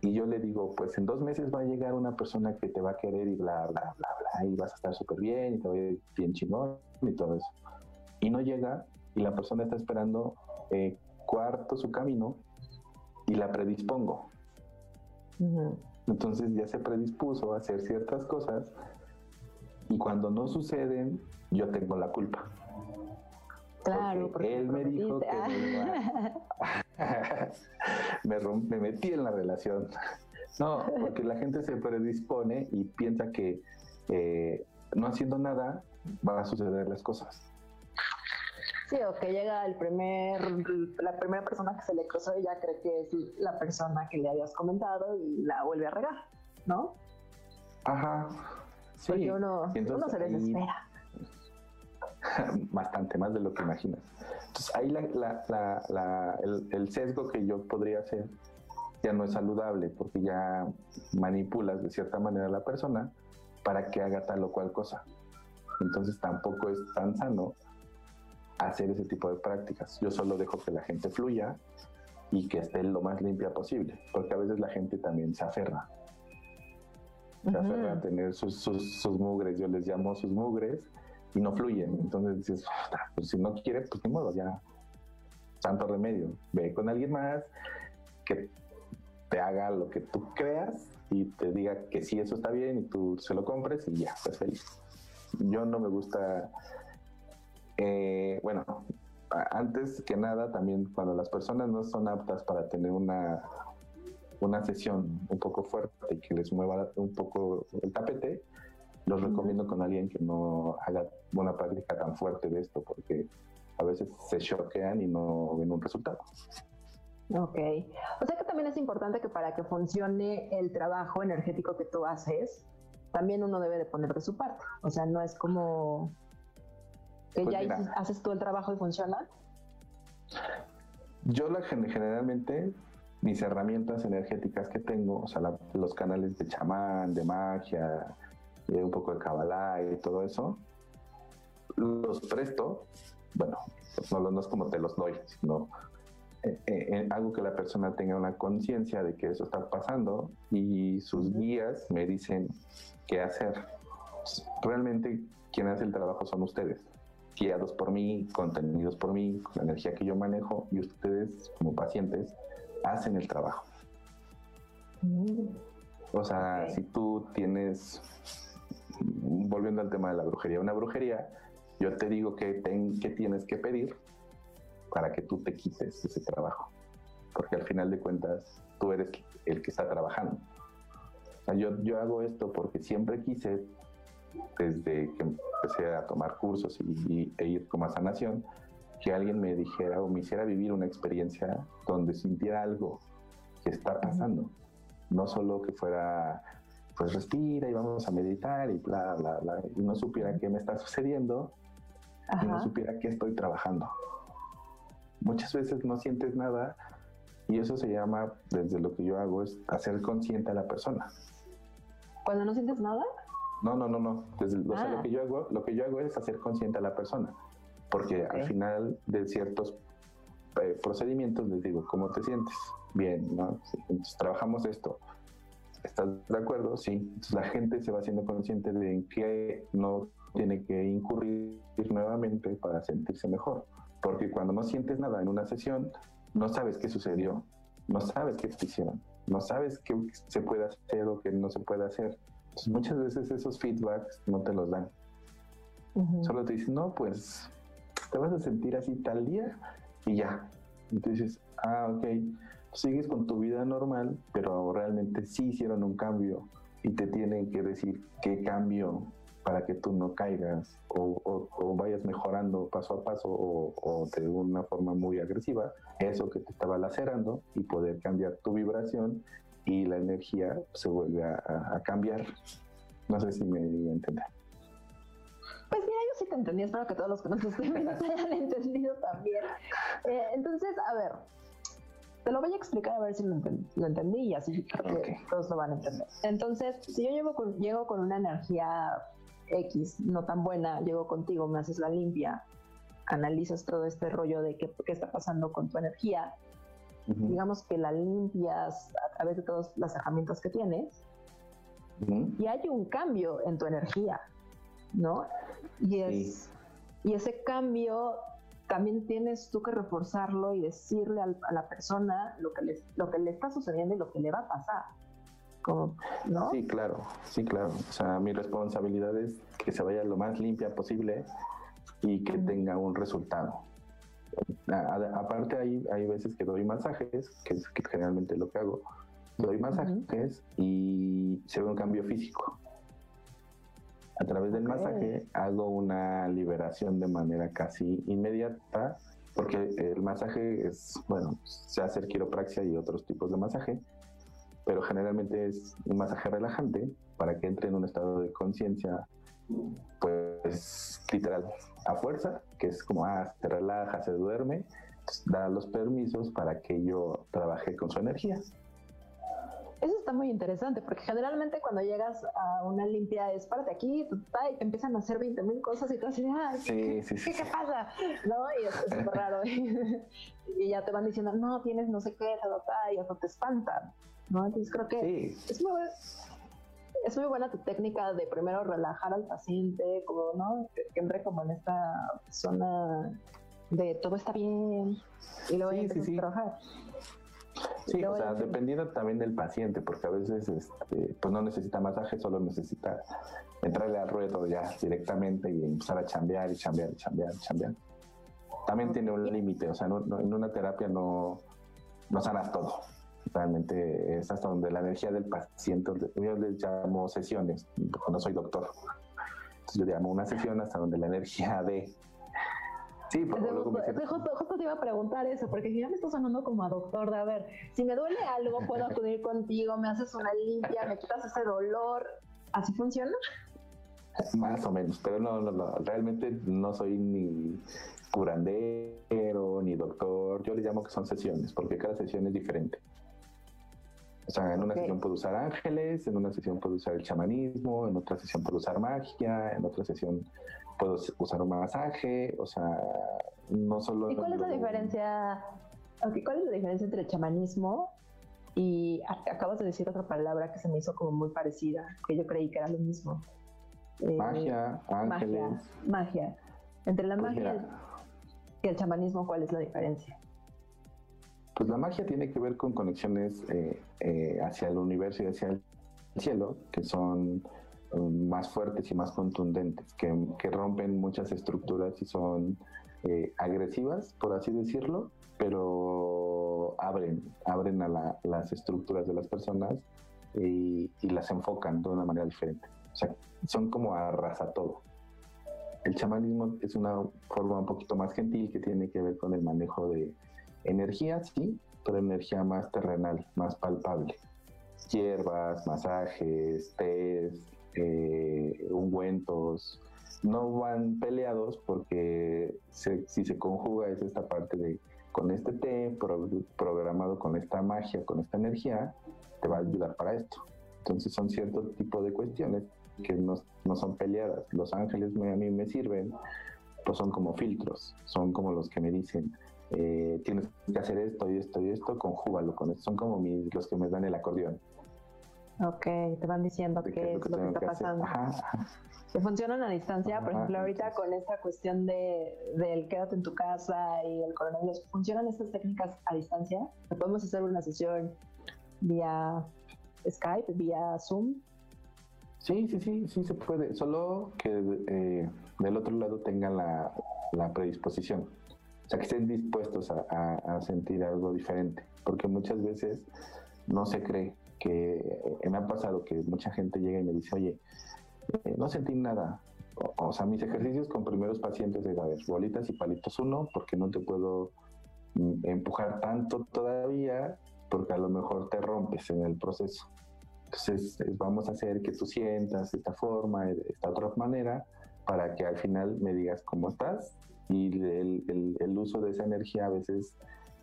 y yo le digo, pues en dos meses va a llegar una persona que te va a querer y bla, bla, bla, bla, y vas a estar súper bien y te va a ir bien chingón y todo eso. Y no llega y la persona está esperando eh, cuarto su camino y la predispongo. Entonces ya se predispuso a hacer ciertas cosas y cuando no suceden, yo tengo la culpa. Claro, porque, él me dijo que me, (laughs) (laughs) me, metí en la relación. No, porque la gente se predispone y piensa que eh, no haciendo nada van a suceder las cosas. Sí, o que llega el primer, la primera persona que se le cruzó y ya cree que es la persona que le habías comentado y la vuelve a regar, ¿no? Ajá. Sí. Porque uno, uno se desespera. (laughs) Bastante, más de lo que imaginas. Entonces ahí el, sesgo que yo podría hacer ya no es saludable porque ya manipulas de cierta manera a la persona para que haga tal o cual cosa. Entonces tampoco es tan sano hacer ese tipo de prácticas. Yo solo dejo que la gente fluya y que esté lo más limpia posible, porque a veces la gente también se aferra. Se aferra a tener sus, sus, mugres, yo les llamo sus mugres, y no fluyen. Entonces dices, pues si no quiere, pues ni modo, ya. Santo remedio. Ve con alguien más que te haga lo que tú creas y te diga que sí, eso está bien y tú se lo compres y ya, pues feliz. Yo no me gusta eh, bueno, antes que nada, también cuando las personas no son aptas para tener una, una sesión un poco fuerte y que les mueva un poco el tapete, los recomiendo con alguien que no haga una práctica tan fuerte de esto, porque a veces se choquean y no ven un resultado. Ok. O sea que también es importante que para que funcione el trabajo energético que tú haces, también uno debe de poner de su parte. O sea, no es como que pues ya haces todo el trabajo y funciona? Yo la, generalmente mis herramientas energéticas que tengo, o sea, los canales de chamán, de magia, de un poco de cabalá y todo eso, los presto, bueno, no, no es como te los doy, sino eh, eh, algo que la persona tenga una conciencia de que eso está pasando y sus guías me dicen qué hacer. Realmente quien hace el trabajo son ustedes guiados por mí, contenidos por mí, con la energía que yo manejo y ustedes como pacientes hacen el trabajo. Mm. O sea, si tú tienes, volviendo al tema de la brujería, una brujería, yo te digo que, que tienes que pedir para que tú te quites ese trabajo. Porque al final de cuentas, tú eres el que está trabajando. O sea, yo, yo hago esto porque siempre quise desde que empecé a tomar cursos y, e ir como a sanación, que alguien me dijera o me hiciera vivir una experiencia donde sintiera algo que está pasando. No solo que fuera, pues respira y vamos a meditar y bla, bla, bla, y no supiera qué me está sucediendo y no supiera qué estoy trabajando. Muchas veces no sientes nada y eso se llama, desde lo que yo hago, es hacer consciente a la persona. ¿Cuando no sientes nada? No, no, no, no. lo ah. que yo hago, lo que yo hago es hacer consciente a la persona, porque al final de ciertos eh, procedimientos les digo, ¿cómo te sientes? Bien, ¿no? Entonces trabajamos esto. ¿Estás de acuerdo? Sí. Entonces la gente se va haciendo consciente de en qué no tiene que incurrir nuevamente para sentirse mejor. Porque cuando no sientes nada en una sesión, no sabes qué sucedió, no sabes qué te hicieron, no sabes qué se puede hacer o qué no se puede hacer muchas veces esos feedbacks no te los dan. Solo te dicen, no, pues te vas a sentir así tal día y ya. Y tú dices, ah, ok, sigues con tu vida normal, pero realmente sí hicieron un cambio y te tienen que decir qué cambio para que tú no caigas o, vayas mejorando paso a paso o, de una forma muy agresiva eso que te estaba lacerando y poder cambiar tu vibración y la energía se vuelve a, cambiar. No sé si me a entender. Pues mira, yo sí te entendí, espero que todos los que nos estén viendo hayan entendido también. Eh, entonces, a ver, te lo voy a explicar a ver si lo, entendí y así que todos lo van a entender. Entonces, si yo llego con, llego con una energía X no tan buena, llego contigo, me haces la limpia, analizas todo este rollo de qué, qué está pasando con tu energía, digamos que la limpias a través de todas las herramientas que tienes, y hay un cambio en tu energía, ¿no? Y, es, y ese cambio también tienes tú que reforzarlo y decirle a la persona lo que, le, lo que le está sucediendo y lo que le va a pasar. ¿no? Sí, claro, sí, claro. O sea, mi responsabilidad es que se vaya lo más limpia posible y que tenga un resultado. Aparte hay, hay veces que doy masajes, que es generalmente lo que hago. Doy masajes y se ve un cambio físico. A través del masaje hago una liberación de manera casi inmediata, porque el masaje es, bueno, se hace quiropraxia y otros tipos de masaje, pero generalmente es un masaje relajante para que entre en un estado de conciencia, pues literal, a fuerza, que es como, ah, se relaja, se duerme, da los permisos para que yo trabaje con su energía. Eso está muy interesante, porque generalmente cuando llegas a una limpia es párate aquí, y te empiezan a hacer 20 mil cosas y tú así, ah, ¿qué, ¿qué, pasa? ¿No? Y es súper raro. (laughs) y ya te van diciendo, no, tienes no sé qué, y eso te espanta. ¿no? Entonces creo que es, muy, es muy buena tu técnica de primero relajar al paciente, como, ¿no? Que, entre como en esta zona de todo está bien y luego sí, a trabajar. Sí, o sea, dependiendo también del paciente, porque a veces este, pues no necesita masaje, solo necesita entrarle al ruedo ya directamente y empezar a chambear y chambear y chambear y chambear. También tiene un límite, o sea, en una terapia no, no sanas todo. Realmente es hasta donde la energía del paciente, yo les llamo sesiones, no soy doctor. Entonces yo llamo una sesión hasta donde la energía de Sí, por justo, justo, te iba a preguntar eso, porque si ya me estás sonando como a doctor, de a ver, si me duele algo, puedo (laughs) acudir contigo, me haces una limpia, me quitas ese dolor, ¿así funciona? Más o menos, pero no, no, no, realmente no soy ni curandero ni doctor, yo le llamo que son sesiones, porque cada sesión es diferente. O sea, en una sesión puedo usar ángeles, en una sesión puedo usar el chamanismo, en otra sesión puedo usar magia, en otra sesión puedo usar un masaje, o sea, no solo... ¿Y cuál es la diferencia? ¿Cuál es la diferencia entre el chamanismo y acabas de decir otra palabra que se me hizo como muy parecida, que yo creí que era lo mismo? Eh, magia, ángeles. Magia, magia. Entre la pues magia y el chamanismo, ¿cuál es la diferencia? Pues la magia tiene que ver con conexiones eh, eh, hacia el universo y hacia el cielo, que son um, más fuertes y más contundentes, que, rompen muchas estructuras y son eh, agresivas, por así decirlo, pero abren, abren a las estructuras de las personas y, y, las enfocan de una manera diferente. O sea, son como arrasa todo. El chamanismo es una forma un poquito más gentil que tiene que ver con el manejo de, Energía, sí, pero energía más terrenal, más palpable. Hierbas, masajes, tés, eh, ungüentos, no van peleados porque si se conjuga es esta parte de con este té programado con esta magia, con esta energía, te va a ayudar para esto. Entonces son cierto tipo de cuestiones que no, no son peleadas. Los ángeles a mí me sirven, pues son como filtros, son como los que me dicen, eh, tienes que hacer esto y esto y esto, conjúgalo con esto. Son como mis, los que me dan el acordeón. Ok, te van diciendo qué es lo que, está pasando. Que funcionan a distancia, por ejemplo, ahorita con esta cuestión de, del quédate en tu casa y el coronavirus, ¿funcionan estas técnicas a distancia? ¿Podemos hacer una sesión vía Skype, vía Zoom? Sí, sí, sí, sí se puede. Solo que eh, del otro lado tengan la, la predisposición. O sea, que estén dispuestos a, sentir algo diferente, porque muchas veces no se cree que, me ha pasado que mucha gente llega y me dice, oye, eh, no sentí nada. O, sea, mis ejercicios con primeros pacientes es, a ver, bolitas y palitos uno, porque no te puedo mm, empujar tanto todavía, porque a lo mejor te rompes en el proceso. Entonces, vamos a hacer que tú sientas de esta forma, de esta otra manera, para que al final me digas cómo estás. Y el, el uso de esa energía a veces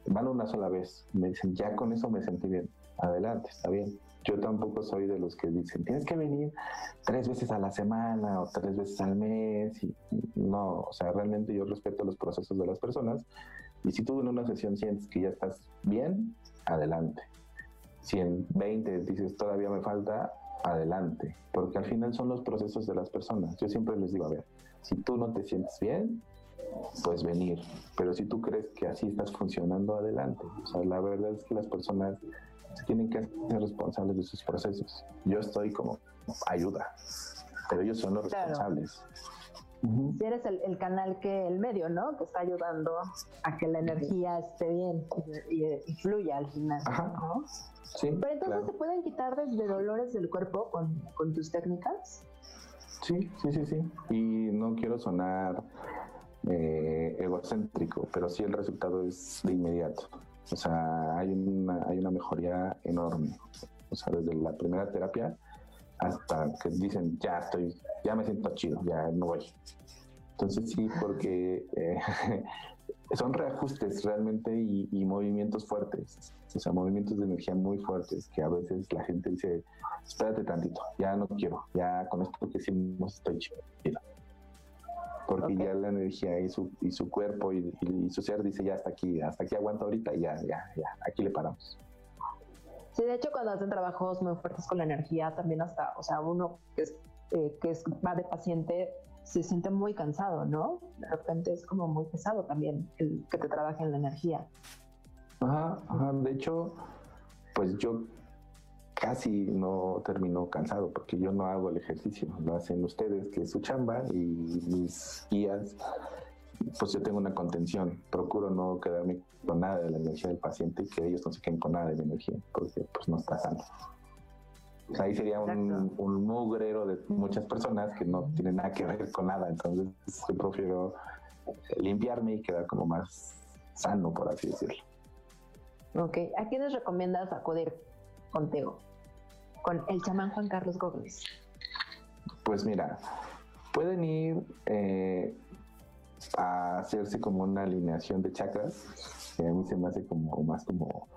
van una sola vez. Me dicen, ya con eso me sentí bien. Adelante, está bien. Yo tampoco soy de los que dicen, tienes que venir tres veces a la semana o tres veces al mes. Y, no, o sea, realmente yo respeto los procesos de las personas. Y si tú en una sesión sientes que ya estás bien, adelante. Si en 20 dices todavía me falta, adelante. Porque al final son los procesos de las personas. Yo siempre les digo, a ver, si tú no te sientes bien, pues venir. Pero si tú crees que así estás funcionando, adelante. O sea, la verdad es que las personas tienen que ser responsables de sus procesos. Yo estoy como ayuda, pero ellos son los responsables. Si eres el, canal que, el medio, ¿no? Que está ayudando a que la energía esté bien y, fluya al final, ¿no? Sí, Pero entonces se pueden quitar desde dolores del cuerpo con, con tus técnicas. Sí, sí, sí, sí. Y no quiero sonar eh, egocéntrico, pero sí el resultado es de inmediato. O sea, hay una, hay una mejoría enorme. O sea, desde la primera terapia hasta que dicen, ya estoy, ya me siento chido, ya no voy. Entonces sí, porque eh, (laughs) son reajustes realmente y, movimientos fuertes, o sea, movimientos de energía muy fuertes que a veces la gente dice, espérate tantito, ya no quiero, ya con esto que hicimos estoy chido porque ya la energía y su, y su cuerpo y, su ser dice ya hasta aquí, hasta aquí aguanta ahorita y ya, ya, ya, aquí le paramos. Sí, de hecho cuando hacen trabajos muy fuertes con la energía, también hasta, o sea, uno que es, eh, que es, va de paciente se siente muy cansado, ¿no? De repente es como muy pesado también el que te trabaje en la energía. Ajá, ajá, de hecho, pues yo casi no termino cansado porque yo no hago el ejercicio, lo hacen ustedes, que es su chamba, y mis guías, pues yo tengo una contención, procuro no quedarme con nada de la energía del paciente y que ellos no se queden con nada de la energía, porque pues no está sano. ahí sería un, un, mugrero de muchas personas que no tienen nada que ver con nada, entonces yo prefiero limpiarme y quedar como más sano, por así decirlo. Ok, ¿a quiénes recomiendas acudir contigo? Con el chamán Juan Carlos Gómez? Pues mira, pueden ir eh, a hacerse como una alineación de chakras, que a mí se me hace como más como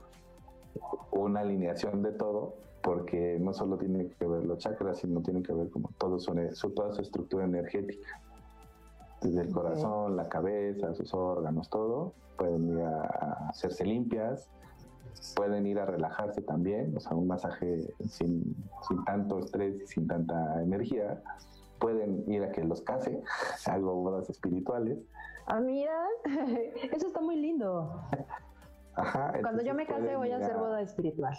una alineación de todo, porque no solo tiene que ver los chakras, sino tiene que ver como todo su, toda su estructura energética. Desde el corazón, la cabeza, sus órganos, todo. Pueden ir a hacerse limpias, pueden ir a relajarse también, o sea, un masaje sin, sin tanto estrés y sin tanta energía. Pueden ir a que los case, (laughs) hago bodas espirituales. Ah, mira, (laughs) eso está muy lindo. Ajá, Cuando yo me case voy a hacer boda espiritual.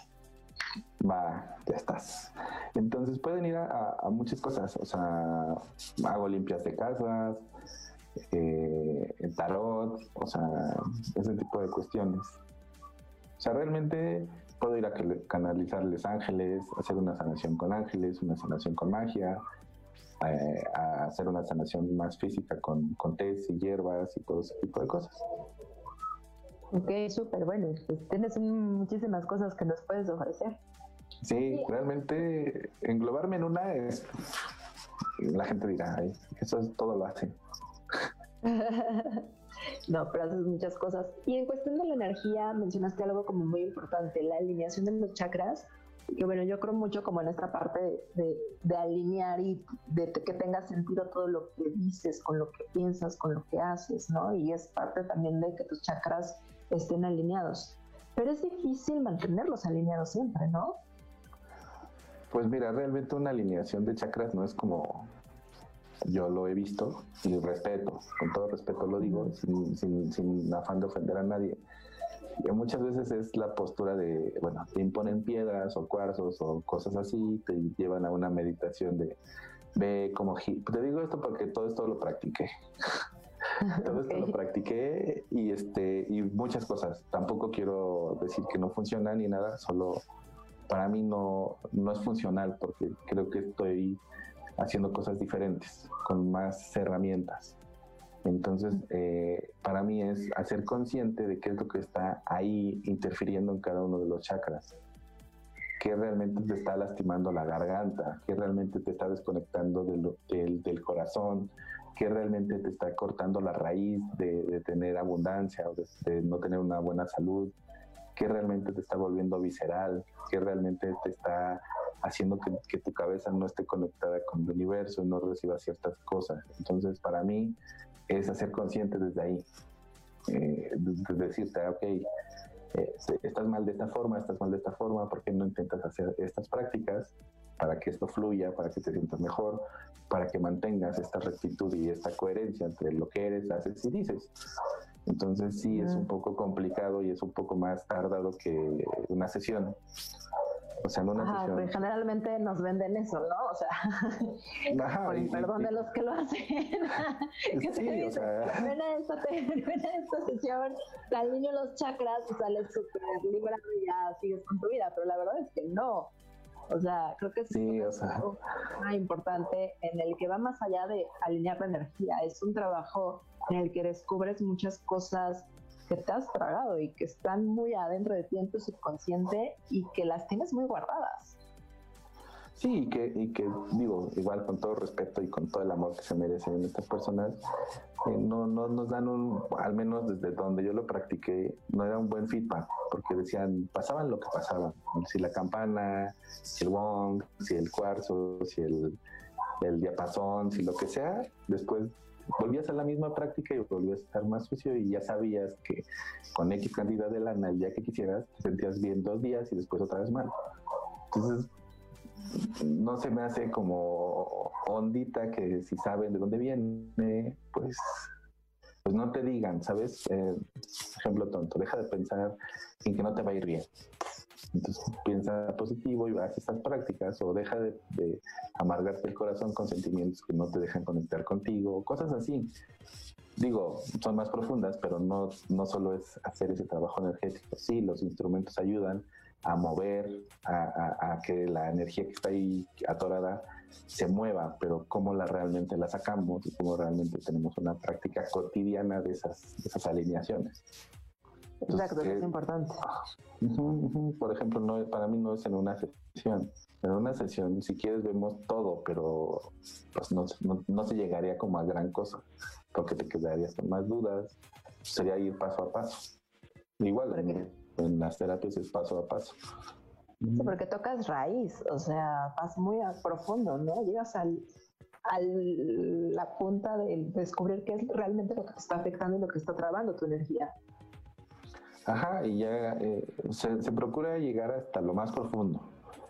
Va, ya estás. Entonces pueden ir a, muchas cosas, o sea, hago limpias de casas, eh, tarot, o sea, ese tipo de cuestiones. O sea, realmente puedo ir a canalizarles ángeles, hacer una sanación con ángeles, una sanación con magia, eh, a hacer una sanación más física con, con tés y hierbas y todo ese tipo de cosas. Ok, súper bueno. Pues tienes muchísimas cosas que nos puedes ofrecer. Sí, realmente englobarme en una es. La gente dirá, eso es todo lo hace. (laughs) No, pero haces muchas cosas. Y en cuestión de la energía, mencionaste algo como muy importante, la alineación de los chakras. Que bueno, yo creo mucho como en esta parte de, alinear y de que tenga sentido todo lo que dices, con lo que piensas, con lo que haces, ¿no? Y es parte también de que tus chakras estén alineados. Pero es difícil mantenerlos alineados siempre, ¿no? Pues mira, realmente una alineación de chakras no es como yo lo he visto y respeto, con todo respeto lo digo, sin, sin, afán de ofender a nadie. Y muchas veces es la postura de, bueno, te imponen piedras o cuarzos o cosas así, te llevan a una meditación de, ve como, te digo esto porque todo esto lo practiqué. (laughs) todo esto lo practiqué y este y muchas cosas. Tampoco quiero decir que no funciona ni nada, solo para mí no, no es funcional porque creo que estoy haciendo cosas diferentes, con más herramientas. Entonces, eh, para mí es hacer consciente de qué es lo que está ahí interfiriendo en cada uno de los chakras, qué realmente te está lastimando la garganta, qué realmente te está desconectando del, del, corazón, qué realmente te está cortando la raíz de, tener abundancia o de, no tener una buena salud, qué realmente te está volviendo visceral, qué realmente te está haciendo que, que, tu cabeza no esté conectada con el universo no reciba ciertas cosas. Entonces, para mí, es hacer consciente desde ahí. Eh, decirte, ok, eh, estás mal de esta forma, estás mal de esta forma, ¿por qué no intentas hacer estas prácticas para que esto fluya, para que te sientas mejor, para que mantengas esta rectitud y esta coherencia entre lo que eres, haces y dices? Entonces sí es un poco complicado y es un poco más tardado que una sesión. O sea, no Ajá, pues generalmente nos venden eso, ¿no? O sea, (laughs) por el perdón de los que lo hacen. (laughs) sí, o sea... ven, a esta, ven (laughs) a esta sesión, te alineo los chakras y sales súper librado y ya sigues con tu vida, pero la verdad es que no. O sea, creo que es sí, o sea... muy importante en el que va más allá de alinear la energía. Es un trabajo en el que descubres muchas cosas que te has tragado y que están muy adentro de ti en tu subconsciente y que las tienes muy guardadas. Sí, y que, y que digo, igual con todo respeto y con todo el amor que se merecen estas personas, eh, no, no nos dan un, al menos desde donde yo lo practiqué, no era un buen feedback, porque decían, pasaban lo que pasaban, si la campana, si el wong, si el cuarzo, si el, el diapasón, si lo que sea, después volvías a la misma práctica y volvías a estar más sucio y ya sabías que con X cantidad de lana el día que quisieras te sentías bien dos días y después otra vez mal. Entonces, no se me hace como ondita que si saben de dónde viene, pues, pues no te digan, ¿sabes? Eh, ejemplo tonto, deja de pensar en que no te va a ir bien. Entonces piensa positivo y haz estas prácticas o deja de, amargarte el corazón con sentimientos que no te dejan conectar contigo, cosas así. Digo, son más profundas, pero no, no solo es hacer ese trabajo energético. Sí, los instrumentos ayudan a mover, a, que la energía que está ahí atorada se mueva, pero cómo la realmente la sacamos y cómo realmente tenemos una práctica cotidiana de esas, de esas alineaciones. Exacto, es importante. Por ejemplo, no, para mí no es en una sesión. En una sesión, si quieres, vemos todo, pero pues no, no, se llegaría como a gran cosa, porque te quedarías con más dudas. Sería ir paso a paso. Igual, en, las terapias es paso a paso. Sí, porque tocas raíz, o sea, vas muy a profundo, ¿no? Llegas al, a la punta de descubrir qué es realmente lo que te está afectando y lo que está trabando tu energía. Ajá, y ya eh, se, procura llegar hasta lo más profundo.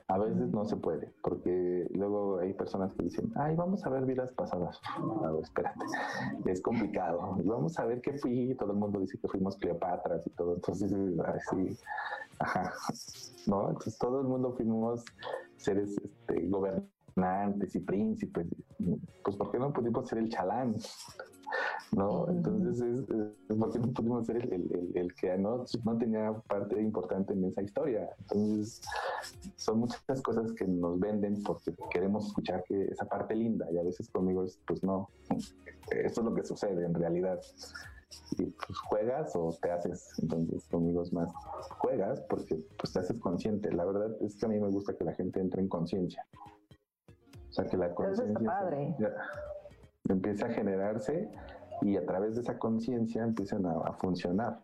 A veces no se puede, porque luego hay personas que dicen, ay, vamos a ver vidas pasadas. No, espérate, es complicado. Vamos a ver qué fui. Todo el mundo dice que fuimos Cleopatras y todo. Entonces, así, ajá. ¿No? Entonces, todo el mundo fuimos seres este, gobernantes y príncipes. Pues, ¿por qué no pudimos ser el chalán? ¿No? Entonces, es, porque no pudimos ser el, que no, no tenía parte importante en esa historia. Entonces, son muchas cosas que nos venden porque queremos escuchar que esa parte linda y a veces conmigo es, pues no, esto es lo que sucede en realidad. Y pues juegas o te haces, entonces conmigo es más, juegas porque pues te haces consciente. La verdad es que a mí me gusta que la gente entre en conciencia. O sea, que la conciencia empiece a generarse y a través de esa conciencia empiezan a, funcionar.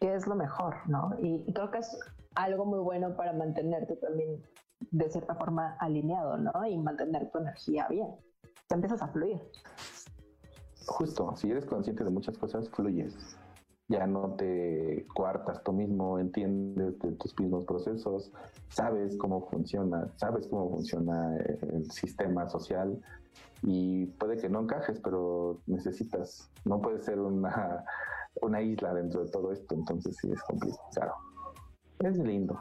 Que es lo mejor, ¿no? Y, creo que es algo muy bueno para mantenerte también de cierta forma alineado, ¿no? Y mantener tu energía bien. Te empiezas a fluir. Justo, si eres consciente de muchas cosas, fluyes. Ya no te cuartas tú mismo, entiendes de tus mismos procesos, sabes cómo funciona, sabes cómo funciona el sistema social, y puede que no encajes, pero necesitas, no puede ser una, (laughs) una isla dentro de todo esto, entonces sí es complicado. Es lindo.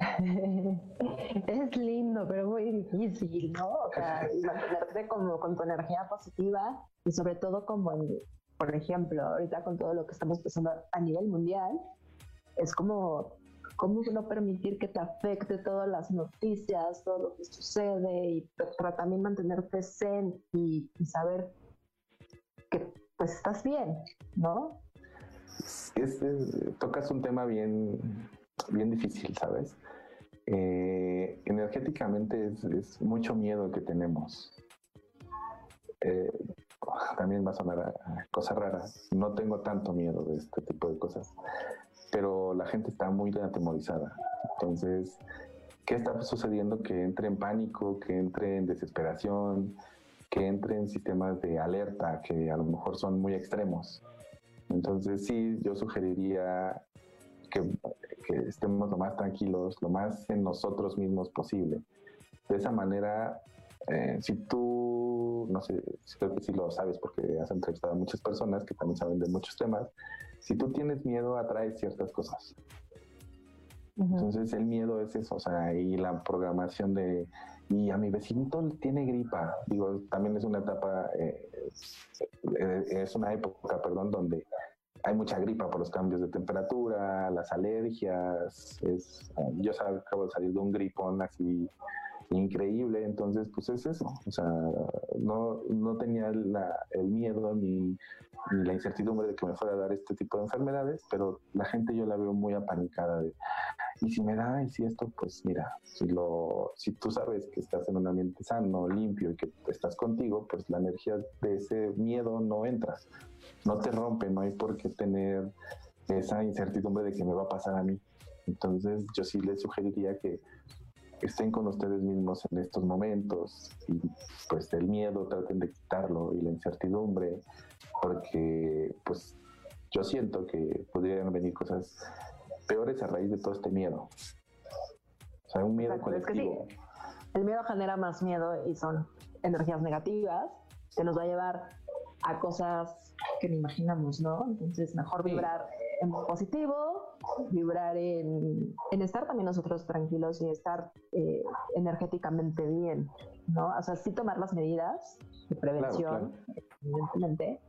(laughs) es lindo, pero muy difícil, ¿no? O sea, (laughs) mantenerte como con tu energía positiva y sobre todo como, por ejemplo, ahorita con todo lo que estamos pasando a nivel mundial, es como cómo no permitir que te afecte todas las noticias, todo lo que sucede y para también mantenerte zen y, saber que pues estás bien, ¿no? tocas un tema bien, bien difícil, ¿sabes? Eh, energéticamente es, mucho miedo que tenemos. Eh, (laughs) también va a sonar a, cosas raras. No tengo tanto miedo de este tipo de cosas, pero la gente está muy atemorizada. Entonces, ¿qué está sucediendo? Que entre en pánico, que entre en desesperación, que entre en sistemas de alerta que a lo mejor son muy extremos. Entonces, sí, yo sugeriría que, estemos lo más tranquilos, lo más en nosotros mismos posible. De esa manera, eh, si tú, no sé, creo que sí lo sabes porque has entrevistado a muchas personas que también saben de muchos temas, si tú tienes miedo atraes ciertas cosas. Entonces el miedo es eso, o sea, y la programación de, y a mi vecinito tiene gripa, digo, también es una etapa, eh, eh, es una época, perdón, donde hay mucha gripa por los cambios de temperatura, las alergias, es, yo acabo de salir de un gripón así increíble, entonces pues es eso, o sea, no, no tenía el miedo ni, la incertidumbre de que me fuera a dar este tipo de enfermedades, pero la gente yo la veo muy apanicada de, y si me da, y si esto, pues mira, si, lo, si tú sabes que estás en un ambiente sano, limpio y que estás contigo, pues la energía de ese miedo no entra, no te rompe, no hay por qué tener esa incertidumbre de que me va a pasar a mí. Entonces yo sí les sugeriría que estén con ustedes mismos en estos momentos y pues el miedo traten de quitarlo y la incertidumbre porque pues yo siento que podrían venir cosas peores a raíz de todo este miedo. O sea, un miedo colectivo. El miedo genera más miedo y son energías negativas que nos va a llevar a cosas que no imaginamos, ¿no? Entonces, mejor vibrar en positivo, vibrar en, estar también nosotros tranquilos y estar eh, energéticamente bien, ¿no? O sea, sí tomar las medidas de prevención, evidentemente.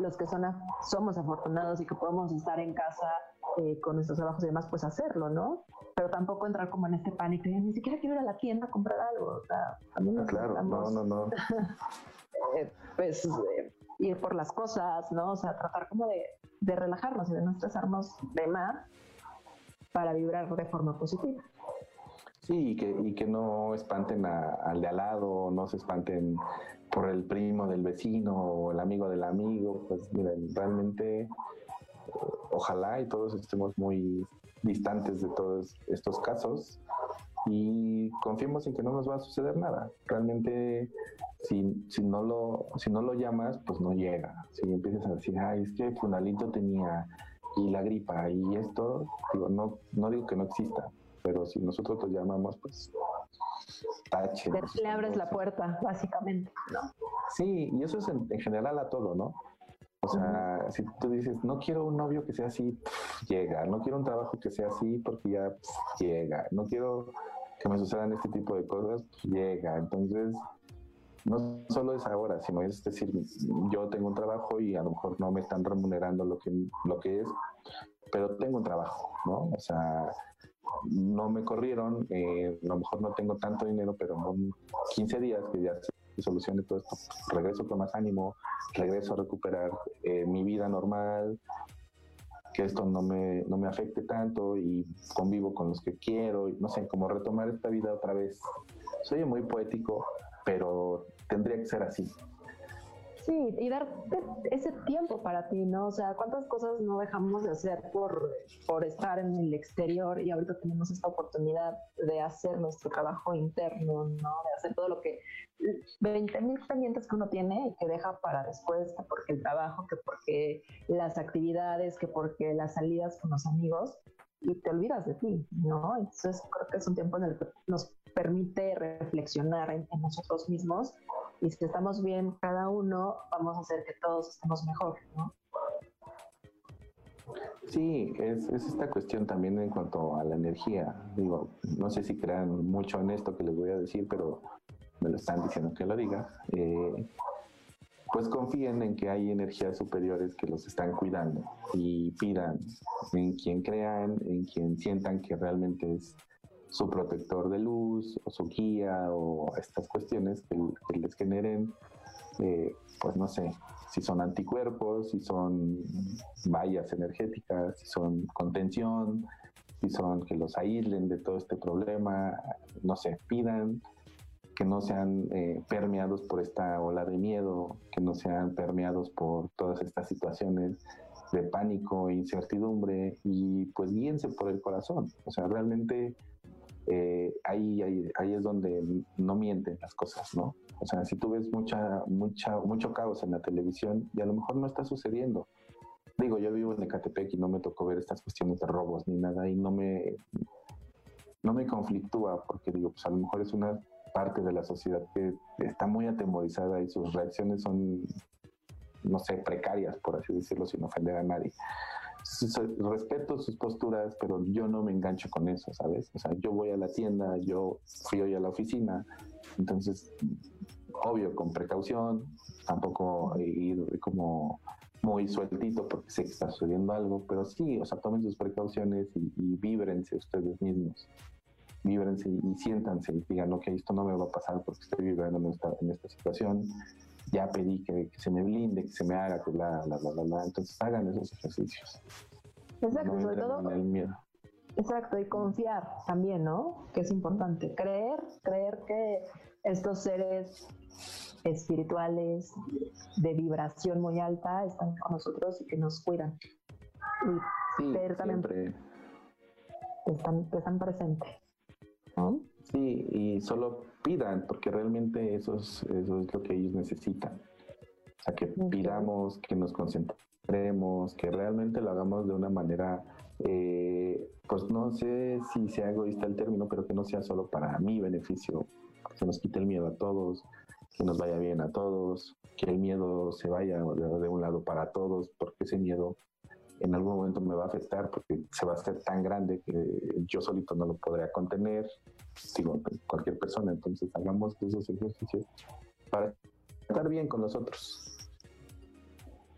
los que son somos afortunados y que podemos estar en casa eh, con nuestros trabajos y demás, pues hacerlo, ¿no? Pero tampoco entrar como en este pánico ni siquiera quiero ir a la tienda a comprar algo. O sea, también ah, claro, no, no, no. (laughs) Eh, pues ir por las cosas, ¿no? O sea, tratar como de, de relajarnos y de no estresarnos de más para vibrar de forma positiva. Sí, y que, y que no espanten al de al lado, no se espanten por el primo del vecino o el amigo del amigo. Pues miren, realmente eh, ojalá y todos estemos muy distantes de todos estos casos y confiemos en que no nos va a suceder nada. Realmente si, si, no lo, si no lo llamas, pues no llega. Si empiezas a decir, ay, es que Funalito tenía y la gripa y esto, digo, no, no digo que no exista, pero si nosotros lo llamamos, pues tache. Le abres la puerta, básicamente, ¿no? Sí, y eso es en, general a todo, ¿no? O sea, si tú dices, no quiero un novio que sea así, llega. No quiero un trabajo que sea así porque ya llega. No quiero que me sucedan este tipo de cosas, llega. Entonces, no solo es ahora, sino es decir, yo tengo un trabajo y a lo mejor no me están remunerando lo que, lo que es, pero tengo un trabajo, ¿no? O sea, no me corrieron, eh, a lo mejor no tengo tanto dinero, pero en 15 días que ya se solucione todo esto, regreso con más ánimo, regreso a recuperar eh, mi vida normal, que esto no me, no me afecte tanto y convivo con los que quiero, y no sé, como retomar esta vida otra vez. Soy muy poético, pero tendría que ser así. Sí, y darte ese tiempo para ti, ¿no? O sea, ¿cuántas cosas no dejamos de hacer por, por estar en el exterior y ahorita tenemos esta oportunidad de hacer nuestro trabajo interno, ¿no? De hacer todo lo que, 20 mil pendientes que uno tiene y que deja para después, que porque el trabajo, que porque las actividades, que porque las salidas con los amigos, y te olvidas de ti, ¿no? Entonces creo que es un tiempo en el que nos permite reflexionar en, nosotros mismos y si estamos bien cada uno, vamos a hacer que todos estemos mejor, ¿no? Sí, es, esta cuestión también en cuanto a la energía. Digo, no sé si crean mucho en esto que les voy a decir, pero me lo están diciendo que lo diga. Eh, pues confíen en que hay energías superiores que los están cuidando y pidan en quien crean, en quien sientan que realmente es su protector de luz o su guía o estas cuestiones que, les generen, eh, pues no sé, si son anticuerpos, si son vallas energéticas, si son contención, si son que los aíslen de todo este problema, no sé, pidan que no sean eh, permeados por esta ola de miedo, que no sean permeados por todas estas situaciones de pánico incertidumbre y pues guíense por el corazón. O sea, realmente eh, ahí, ahí, es donde no mienten las cosas, ¿no? O sea, si tú ves mucha, mucha, mucho caos en la televisión y a lo mejor no está sucediendo. Digo, yo vivo en Ecatepec y no me tocó ver estas cuestiones de robos ni nada y no me, no me conflictúa porque digo, pues a lo mejor es una parte de la sociedad que está muy atemorizada y sus reacciones son, no sé, precarias, por así decirlo, sin ofender a nadie. Respeto sus posturas, pero yo no me engancho con eso, ¿sabes? O sea, yo voy a la tienda, yo fui hoy a la oficina, entonces, obvio, con precaución, tampoco ir como muy sueltito porque sé que está sucediendo algo, pero sí, o sea, tomen sus precauciones y, y víbrense ustedes mismos víbrense y siéntanse y digan, ok, esto no me va a pasar porque estoy viviendo en esta, en esta situación, ya pedí que, se me blinde, que se me haga, que la, la, la, la, entonces hagan esos ejercicios. Exacto, sobre todo. el miedo. Exacto, y confiar también, ¿no? Que es importante. Creer, creer que estos seres espirituales de vibración muy alta están con nosotros y que nos cuidan. Y sí, también están, están presentes. Sí, y solo pidan, porque realmente eso es, eso es lo que ellos necesitan. O sea, que pidamos, que nos concentremos, que realmente lo hagamos de una manera, eh, pues no sé si sea egoísta el término, pero que no sea solo para mi beneficio, que se nos quite el miedo a todos, que nos vaya bien a todos, que el miedo se vaya de un lado para todos, porque ese miedo en algún momento me va a afectar porque se va a hacer tan grande que yo solito no lo podría contener, digo, cualquier persona. Entonces hagamos esos ejercicios para estar bien con nosotros.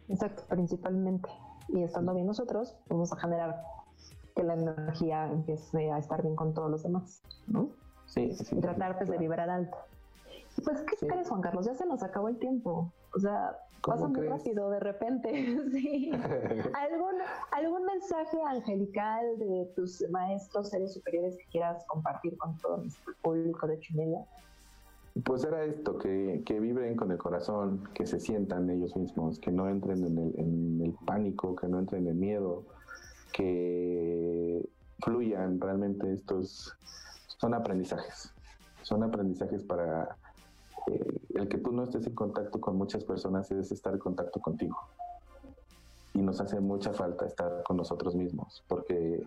Exacto, principalmente. Y estando bien nosotros, vamos a generar que la energía empiece a estar bien con todos los demás, ¿no? Sí, sí. Y tratar pues, de vibrar alto. Pues, ¿qué crees, Juan Carlos? Ya se nos acabó el tiempo. O sea, pasa muy rápido de repente. (laughs) sí. (laughs) ¿Algún, ¿Algún mensaje angelical de tus maestros, seres superiores que quieras compartir con todo el público de Chumela? Pues era esto, que, que, vibren con el corazón, que se sientan ellos mismos, que no entren en el, en el pánico, que no entren en el miedo, que fluyan realmente estos son aprendizajes, son aprendizajes para el que tú no estés en contacto con muchas personas es estar en contacto contigo. Y nos hace mucha falta estar con nosotros mismos, porque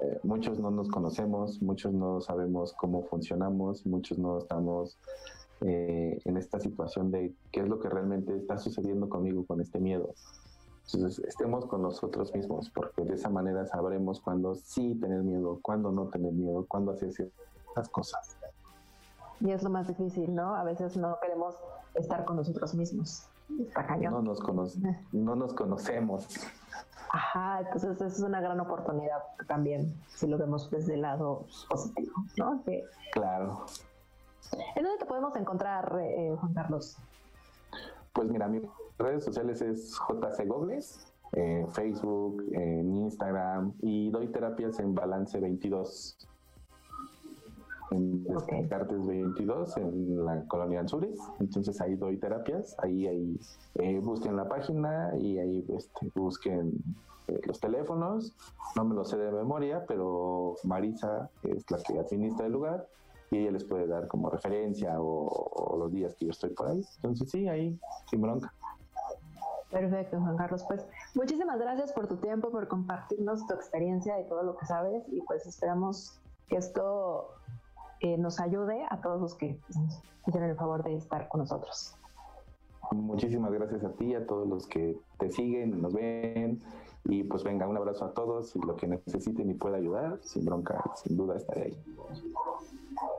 eh, muchos no nos conocemos, muchos no sabemos cómo funcionamos, muchos no estamos eh, en esta situación de qué es lo que realmente está sucediendo conmigo con este miedo. Entonces, estemos con nosotros mismos, porque de esa manera sabremos cuándo sí tener miedo, cuándo no tener miedo, cuándo hacer ciertas cosas. Y es lo más difícil, ¿no? A veces no queremos estar con nosotros mismos. Está cañón. No nos, no nos conocemos. Ajá, entonces es una gran oportunidad también, si lo vemos desde el lado positivo, ¿no? claro. ¿En dónde te podemos encontrar, eh, Juan Carlos? Pues mira, mis redes sociales es JC Gogles, en Facebook, en Instagram y doy terapias en Balance 22 en okay. 22 en la colonia Anzures. Entonces ahí doy terapias, ahí, ahí eh, busquen la página y ahí este, busquen eh, los teléfonos. No me lo sé de memoria, pero Marisa es la que administra el lugar y ella les puede dar como referencia o, los días que yo estoy por ahí. Entonces sí, ahí sin bronca. Perfecto, Juan Carlos. Pues muchísimas gracias por tu tiempo, por compartirnos tu experiencia y todo lo que sabes y pues esperamos que esto nos ayude a todos los que hicieron el favor de estar con nosotros. Muchísimas gracias a ti, a todos los que te siguen, nos ven. Y pues venga, un abrazo a todos y lo que necesiten y pueda ayudar, sin bronca, sin duda estaré ahí.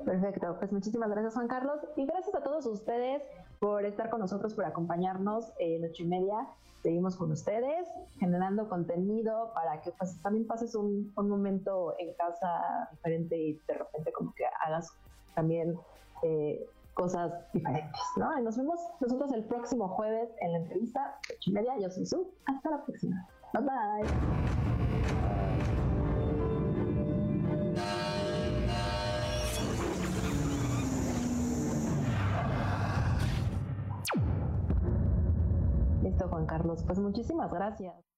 Perfecto, pues muchísimas gracias Juan Carlos y gracias a todos ustedes por estar con nosotros, por acompañarnos en ocho y media. Seguimos con ustedes, generando contenido para que pues, también pases un, momento en casa diferente y de repente como que hagas también eh, cosas diferentes, ¿no? Y nos vemos nosotros el próximo jueves en la entrevista, ocho y media. Yo soy Su. Hasta la próxima. Bye bye. Carlos. Pues muchísimas gracias.